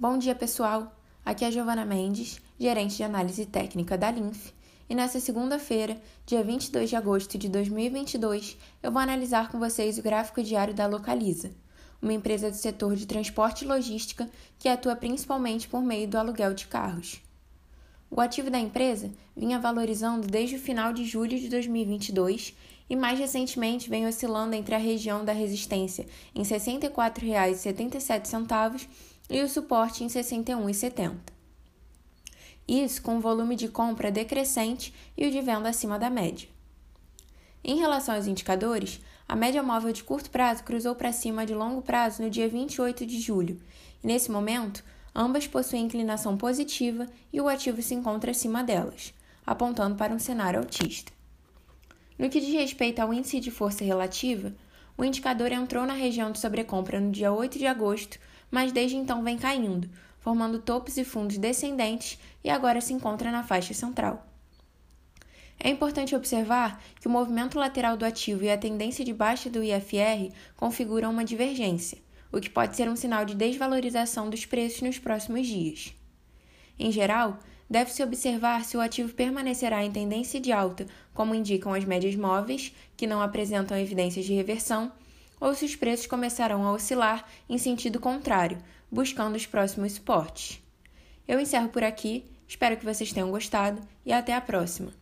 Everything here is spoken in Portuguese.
Bom dia, pessoal! Aqui é Giovana Mendes, gerente de análise técnica da Linf, e nesta segunda-feira, dia 22 de agosto de 2022, eu vou analisar com vocês o gráfico diário da Localiza, uma empresa do setor de transporte e logística que atua principalmente por meio do aluguel de carros. O ativo da empresa vinha valorizando desde o final de julho de 2022 e mais recentemente vem oscilando entre a região da resistência em R$ 64,77 e o suporte em 61,70. Isso com o volume de compra decrescente e o de venda acima da média. Em relação aos indicadores, a média móvel de curto prazo cruzou para cima de longo prazo no dia 28 de julho, e nesse momento, ambas possuem inclinação positiva e o ativo se encontra acima delas, apontando para um cenário altista. No que diz respeito ao índice de força relativa, o indicador entrou na região de sobrecompra no dia 8 de agosto, mas desde então vem caindo, formando topos e fundos descendentes e agora se encontra na faixa central. É importante observar que o movimento lateral do ativo e a tendência de baixa do IFR configuram uma divergência, o que pode ser um sinal de desvalorização dos preços nos próximos dias. Em geral, deve-se observar se o ativo permanecerá em tendência de alta, como indicam as médias móveis, que não apresentam evidências de reversão, ou se os preços começarão a oscilar em sentido contrário, buscando os próximos suportes. Eu encerro por aqui, espero que vocês tenham gostado e até a próxima!